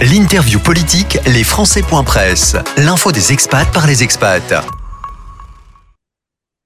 L'interview politique, les Presse. L'info des expats par les expats.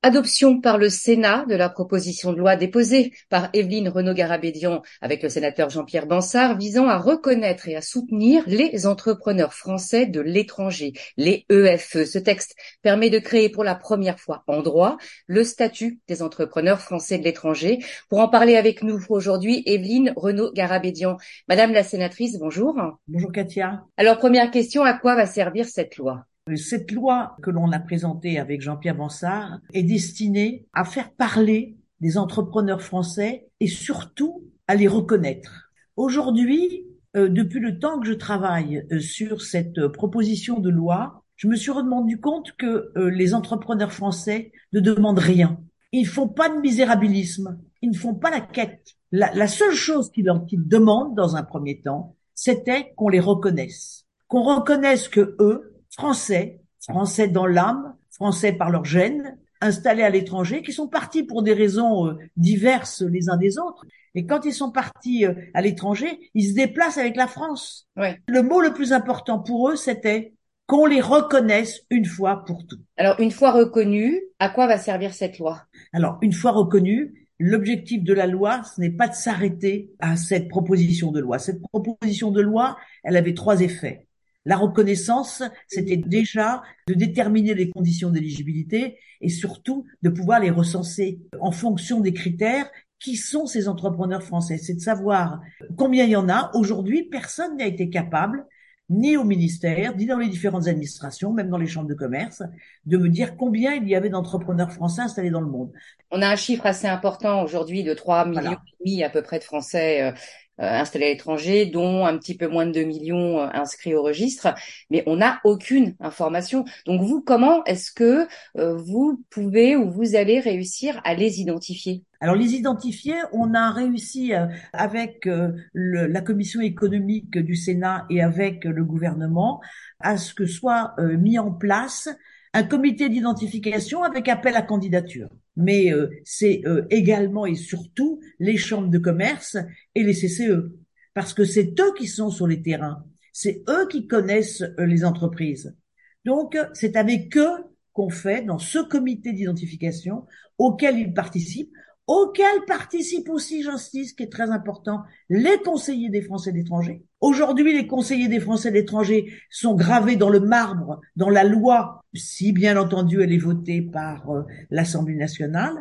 Adoption par le Sénat de la proposition de loi déposée par Evelyne Renaud-Garabédian avec le sénateur Jean-Pierre Bansard visant à reconnaître et à soutenir les entrepreneurs français de l'étranger, les EFE. Ce texte permet de créer pour la première fois en droit le statut des entrepreneurs français de l'étranger. Pour en parler avec nous aujourd'hui, Evelyne Renaud-Garabédian. Madame la sénatrice, bonjour. Bonjour Katia. Alors première question, à quoi va servir cette loi? Cette loi que l'on a présentée avec Jean-Pierre Bansard est destinée à faire parler des entrepreneurs français et surtout à les reconnaître. Aujourd'hui, euh, depuis le temps que je travaille euh, sur cette euh, proposition de loi, je me suis rendu compte que les entrepreneurs français ne demandent rien. Ils font pas de misérabilisme. Ils ne font pas la quête. La, seule chose qu'ils qu'ils demandent dans un premier temps, c'était qu'on les reconnaisse. Qu'on reconnaisse que eux, français, français dans l'âme, français par leur gène, installés à l'étranger, qui sont partis pour des raisons euh, diverses les uns des autres. Et quand ils sont partis euh, à l'étranger, ils se déplacent avec la France. Le mot le plus important pour eux, c'était qu'on les reconnaisse une fois pour toutes. Alors, une fois reconnus, à quoi va servir cette loi? Alors, une fois reconnue, l'objectif de la loi, ce n'est pas de s'arrêter à cette proposition de loi. Cette proposition de loi, elle avait trois effets. La reconnaissance, c'était déjà de déterminer les conditions d'éligibilité et surtout de pouvoir les recenser en fonction des critères qui sont ces entrepreneurs français. C'est de savoir combien il y en a. Aujourd'hui, personne n'a été capable, ni au ministère, ni dans les différentes administrations, même dans les chambres de commerce, de me dire combien il y avait d'entrepreneurs français installés dans le monde. On a un chiffre assez important aujourd'hui de 3 millions et demi à peu près de Français euh, installés à l'étranger, dont un petit peu moins de 2 millions euh, inscrits au registre, mais on n'a aucune information. Donc vous, comment est-ce que euh, vous pouvez ou vous allez réussir à les identifier? Alors les identifier, on a réussi avec la commission économique du Sénat et avec le gouvernement à ce que soit mis en place un comité d'identification avec appel à candidature. Mais euh, c'est euh, également et surtout les chambres de commerce et les CCE, parce que c'est eux qui sont sur les terrains, c'est eux qui connaissent euh, les entreprises. Donc c'est avec eux qu'on fait dans ce comité d'identification auquel ils participent auxquels participent aussi, j'insiste, qui est très important, les conseillers des Français d'étrangers. Aujourd'hui, les conseillers des Français d'étrangers sont gravés dans le marbre, dans la loi, si bien entendu elle est votée par euh, l'Assemblée nationale.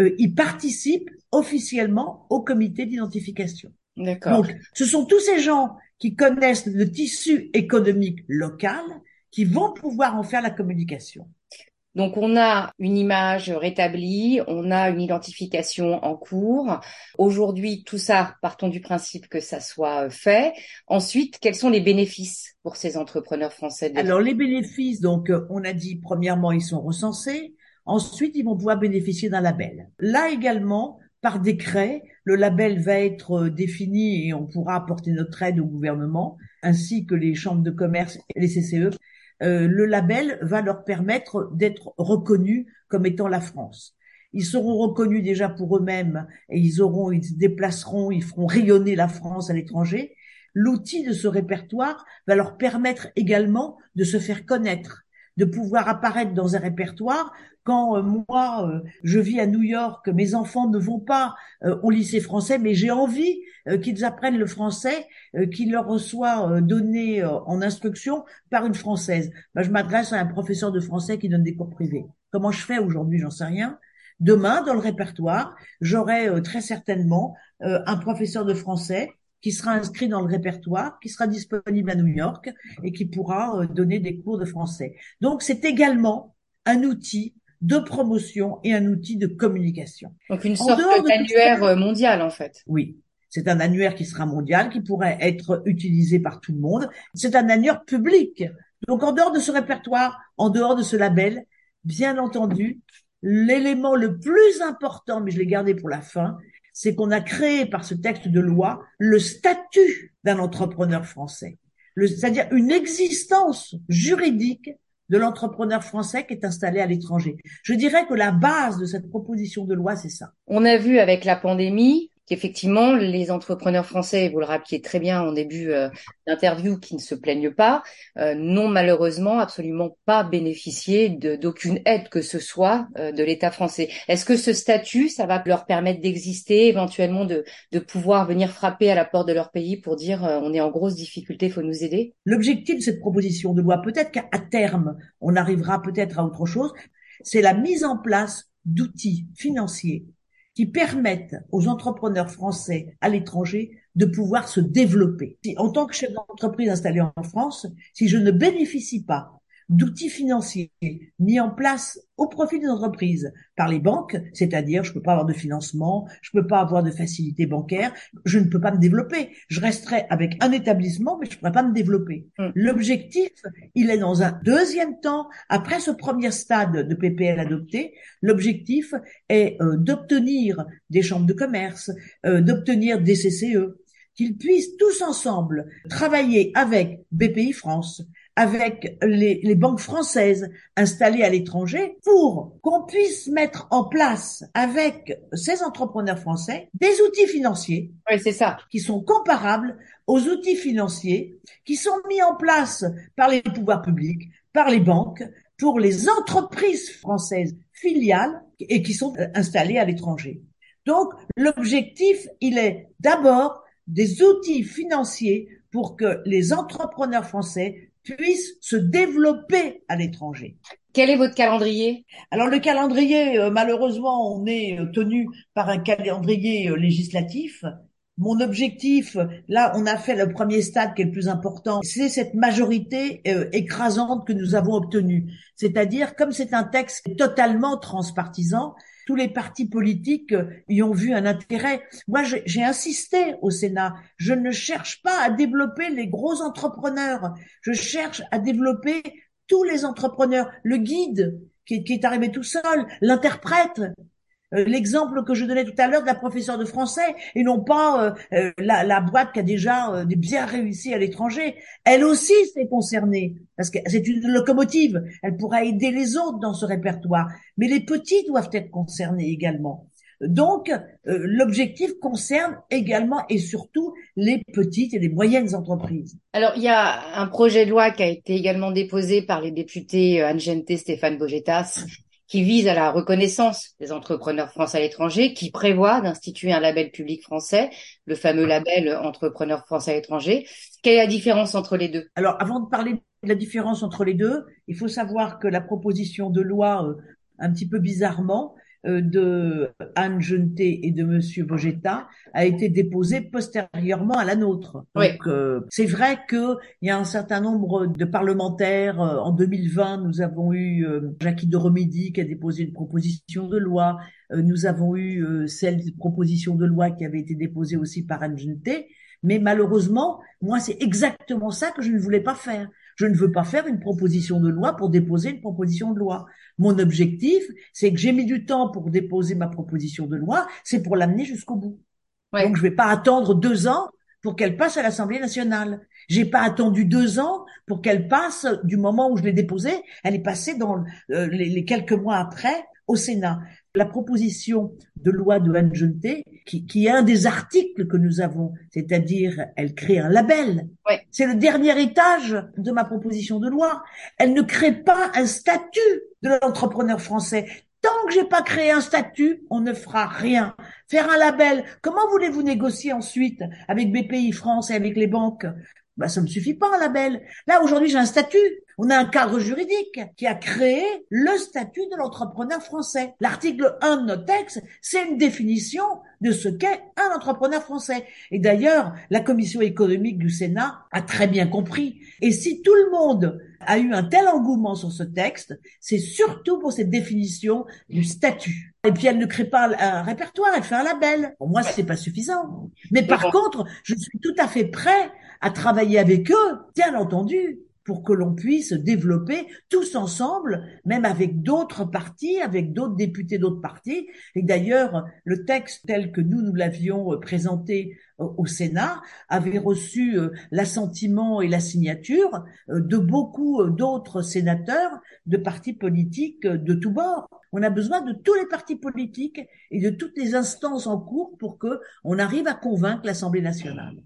Euh, ils participent officiellement au comité d'identification. D'accord. Donc, ce sont tous ces gens qui connaissent le tissu économique local qui vont pouvoir en faire la communication. Donc on a une image rétablie, on a une identification en cours. Aujourd'hui, tout ça, partons du principe que ça soit fait. Ensuite, quels sont les bénéfices pour ces entrepreneurs français Alors les bénéfices, donc euh, on a dit premièrement, ils sont recensés. Ensuite, ils vont pouvoir bénéficier d'un label. Là également, par décret, le label va être euh, défini et on pourra apporter notre aide au gouvernement, ainsi que les chambres de commerce et les CCE. Euh, le label va leur permettre d'être reconnus comme étant la France. Ils seront reconnus déjà pour eux-mêmes et ils auront, ils se déplaceront, ils feront rayonner la France à l'étranger. L'outil de ce répertoire va leur permettre également de se faire connaître de pouvoir apparaître dans un répertoire quand euh, moi euh, je vis à New York, mes enfants ne vont pas euh, au lycée français, mais j'ai envie qu'ils apprennent le français, qu'il leur soit donné en instruction par une française. Ben, je m'adresse à un professeur de français qui donne des cours privés. Comment je fais aujourd'hui, j'en sais rien. Demain, dans le répertoire, j'aurai très certainement un professeur de français qui sera inscrit dans le répertoire, qui sera disponible à New York et qui pourra euh, donner des cours de français. Donc c'est également un outil de promotion et un outil de communication. Donc une sorte d'annuaire euh, mondial en fait. Oui, c'est un annuaire qui sera mondial, qui pourrait être utilisé par tout le monde. C'est un annuaire public. Donc en dehors de ce répertoire, en dehors de ce label, bien entendu, l'élément le plus important, mais je l'ai gardé pour la fin, c'est qu'on a créé par ce texte de loi le statut d'un entrepreneur français, c'est-à-dire une existence juridique de l'entrepreneur français qui est installé à l'étranger. Je dirais que la base de cette proposition de loi, c'est ça. On a vu avec la pandémie qu'effectivement les entrepreneurs français, vous le rappeliez très bien en début euh, d'interview, qui ne se plaignent pas, euh, n'ont malheureusement absolument pas bénéficié d'aucune aide que ce soit euh, de l'État français. Est-ce que ce statut, ça va leur permettre d'exister, éventuellement de, de pouvoir venir frapper à la porte de leur pays pour dire on est en grosse difficulté, faut nous aider? L'objectif de cette proposition de loi, peut-être qu'à terme, on arrivera peut-être à autre chose, c'est la mise en place d'outils financiers qui permettent aux entrepreneurs français à l'étranger de pouvoir se développer. En tant que chef d'entreprise installé en France, si je ne bénéficie pas d'outils financiers mis en place au profit des entreprises par les banques, c'est-à-dire je ne peux pas avoir de financement, je ne peux pas avoir de facilité bancaire, je ne peux pas me développer. Je resterai avec un établissement, mais je ne pourrai pas me développer. Mmh. L'objectif, il est dans un deuxième temps, après ce premier stade de PPL adopté, l'objectif est euh, d'obtenir des chambres de commerce, euh, d'obtenir des CCE, qu'ils puissent tous ensemble travailler avec BPI France, avec les, les, banques françaises installées à l'étranger pour qu'on puisse mettre en place avec ces entrepreneurs français des outils financiers oui, c'est ça. qui sont comparables aux outils financiers qui sont mis en place par les pouvoirs publics, par les banques, pour les entreprises françaises filiales et qui sont installées à l'étranger. Donc, l'objectif, il est d'abord des outils financiers pour que les entrepreneurs français puissent se développer à l'étranger. Quel est votre calendrier? Alors le calendrier, euh, malheureusement, on est euh, tenu par un calendrier euh, législatif. Mon objectif, là, on a fait le premier stade qui est le plus important, c'est cette majorité écrasante que nous avons obtenue. C'est-à-dire, comme c'est un texte totalement transpartisan, tous les partis politiques euh, y ont vu un intérêt. Moi, j'ai insisté au Sénat. Je ne cherche pas à développer les gros entrepreneurs. Je cherche à développer tous les entrepreneurs. Le guide qui, qui est arrivé tout seul, l'interprète, l'exemple que je donnais tout à l'heure de la professeure de français et non pas euh, euh, la, la, boîte qui a déjà bien réussi à l'étranger. Elle aussi s'est concernée parce que c'est une locomotive. Elle pourra aider les autres dans ce répertoire. Mais les petits doivent être concernés également. Donc, l'objectif concerne également et surtout les petites et les moyennes entreprises. Alors, il y a un projet de loi qui a été également déposé par les députés Anne Gente, Stéphane Bogetas qui vise à la reconnaissance des entrepreneurs français à l'étranger, qui prévoit d'instituer un label public français, le fameux label entrepreneur français à l'étranger. Quelle est la différence entre les deux? Alors, avant de parler de la différence entre les deux, il faut savoir que la proposition de loi, euh, un petit peu bizarrement, euh, de Anne Jeuneté et de Monsieur Bogetta a été déposé postérieurement à la nôtre. Donc euh, c'est vrai qu'il y a un certain nombre de parlementaires. Euh, en 2020, nous avons eu Jackie de qui a déposé une proposition de loi. nous avons eu celle de proposition de loi qui avait été déposée aussi par Anne Jeuneté. Mais malheureusement, moi, c'est exactement ça que je ne voulais pas faire. Je ne veux pas faire une proposition de loi pour déposer une proposition de loi. Mon objectif, c'est que j'ai mis du temps pour déposer ma proposition de loi, c'est pour l'amener jusqu'au bout. Donc je ne vais pas attendre deux ans pour qu'elle passe à l'Assemblée nationale. J'ai pas attendu deux ans pour qu'elle passe du moment où je l'ai déposée. Elle est passée dans euh, les, quelques mois après au Sénat. La proposition de loi de Anne qui, qui est un des articles que nous avons, c'est-à-dire elle crée un label. C'est le dernier étage de ma proposition de loi. Elle ne crée pas un statut de l'entrepreneur français. Tant que j'ai pas créé un statut, on ne fera rien. Faire un label, comment voulez-vous négocier ensuite avec BPI France et avec les banques? Bah, ça ne suffit pas un label. Là, aujourd'hui, j'ai un statut. On a un cadre juridique qui a créé le statut de l'entrepreneur français. L'article 1 de notre texte, c'est une définition de ce qu'est un entrepreneur français. Et d'ailleurs, la commission économique du Sénat a très bien compris. Et si tout le monde a eu un tel engouement sur ce texte, c'est surtout pour cette définition du statut. Et puis elle ne crée pas un répertoire, elle fait un label. Pour moi, c'est pas suffisant. Mais par contre, je suis tout à fait prêt à travailler avec eux, bien entendu, pour que l'on puisse développer tous ensemble, même avec d'autres partis, avec d'autres députés d'autres partis. Et d'ailleurs, le texte tel que nous, nous l'avions euh, présenté euh, au Sénat avait reçu euh, l'assentiment et la signature de beaucoup d'autres sénateurs de partis politiques de tous bords. On a besoin de tous les partis politiques et de toutes les instances en cours pour que on arrive à convaincre l'Assemblée nationale.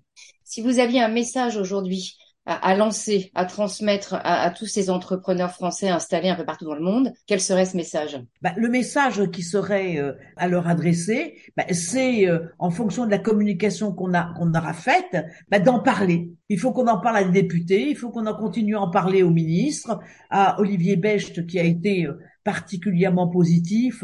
Si vous aviez un message aujourd'hui à, lancer, à transmettre à, tous ces entrepreneurs français installés un peu partout dans le monde, quel serait ce message? Bah, Le message qui serait euh, à leur adresser, bah, c'est euh, en fonction de la communication qu'on a qu'on aura faite, bah, d'en parler. Il faut qu'on en parle à des députés, il faut qu'on en continue à en parler aux ministres, à Olivier Becht qui a été euh, particulièrement positif,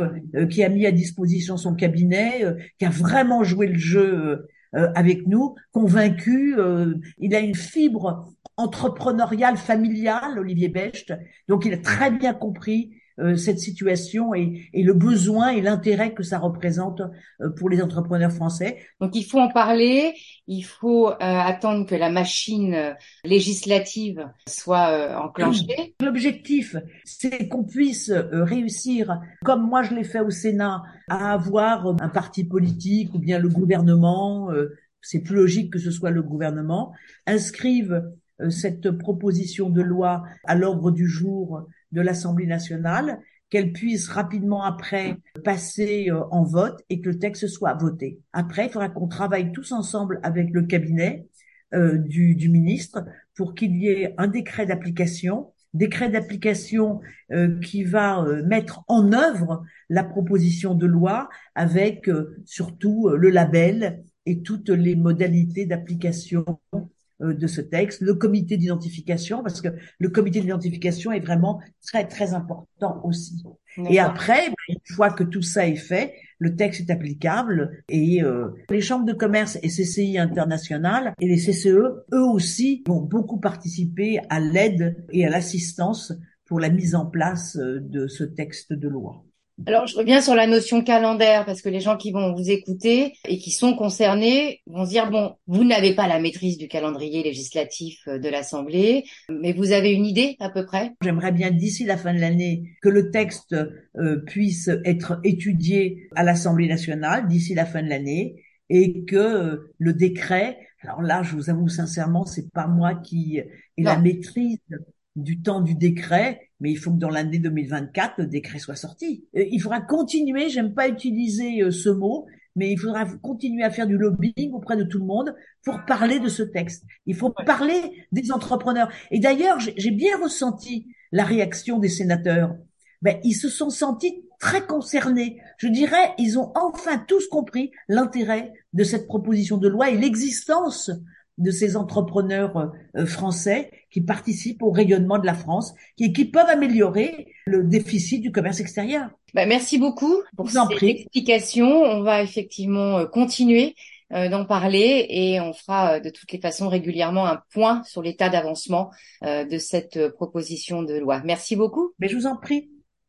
qui a mis à disposition son cabinet, qui a vraiment joué le jeu euh, avec nous, convaincu. Euh, il a une fibre entrepreneuriale, familiale, Olivier Becht. Donc, il a très bien compris cette situation et, et, le besoin et l'intérêt que ça représente euh, pour les entrepreneurs français. Donc il faut en parler, il faut euh, attendre que la machine législative soit enclenchée. L'objectif, c'est qu'on puisse réussir, comme moi je l'ai fait au Sénat, à avoir un parti politique ou bien le gouvernement, c'est plus logique que ce soit le gouvernement, inscrive cette proposition de loi à l'ordre du jour de l'Assemblée nationale, qu'elle puisse rapidement après passer euh, en vote et que le texte soit voté. Après, il faudra qu'on travaille tous ensemble avec le cabinet euh, du, du, ministre pour qu'il y ait un décret d'application, décret d'application euh, qui va mettre en œuvre la proposition de loi avec surtout le label et toutes les modalités d'application euh, de ce texte, le comité d'identification, parce que le comité d'identification est vraiment très, très important aussi. Et après, ben, une fois que tout ça est fait, le texte est applicable et euh, les chambres de commerce et CCI internationales et les CCE, eux aussi, vont beaucoup participer à l'aide et à l'assistance pour la mise en place euh, de ce texte de loi. Alors, je reviens sur la notion calendaire parce que les gens qui vont vous écouter et qui sont concernés vont se dire, bon, vous n'avez pas la maîtrise du calendrier législatif euh, de l'Assemblée, mais vous avez une idée à peu près? J'aimerais bien d'ici la fin de l'année que le texte euh, puisse être étudié à l'Assemblée nationale d'ici la fin de l'année et que euh, le décret, alors là, je vous avoue sincèrement, c'est pas moi qui ai la maîtrise du temps du décret, mais il faut que dans l'année 2024, le décret soit sorti. Euh, il faudra continuer, j'aime pas utiliser euh, ce mot, mais il faudra continuer à faire du lobbying auprès de tout le monde pour parler de ce texte. Il faut parler des entrepreneurs. Et d'ailleurs, j'ai bien ressenti la réaction des sénateurs. Ben, ils se sont sentis très concernés. Je dirais, ils ont enfin tous compris l'intérêt de cette proposition de loi et l'existence de ces entrepreneurs euh, français qui participent au rayonnement de la France, qui, qui peuvent améliorer le déficit du commerce extérieur. Bah, merci beaucoup pour cette explication. On va effectivement euh, continuer euh, d'en parler et on fera de toutes les façons régulièrement un point sur l'état d'avancement de cette proposition de loi. Merci beaucoup. Mais je vous en prie.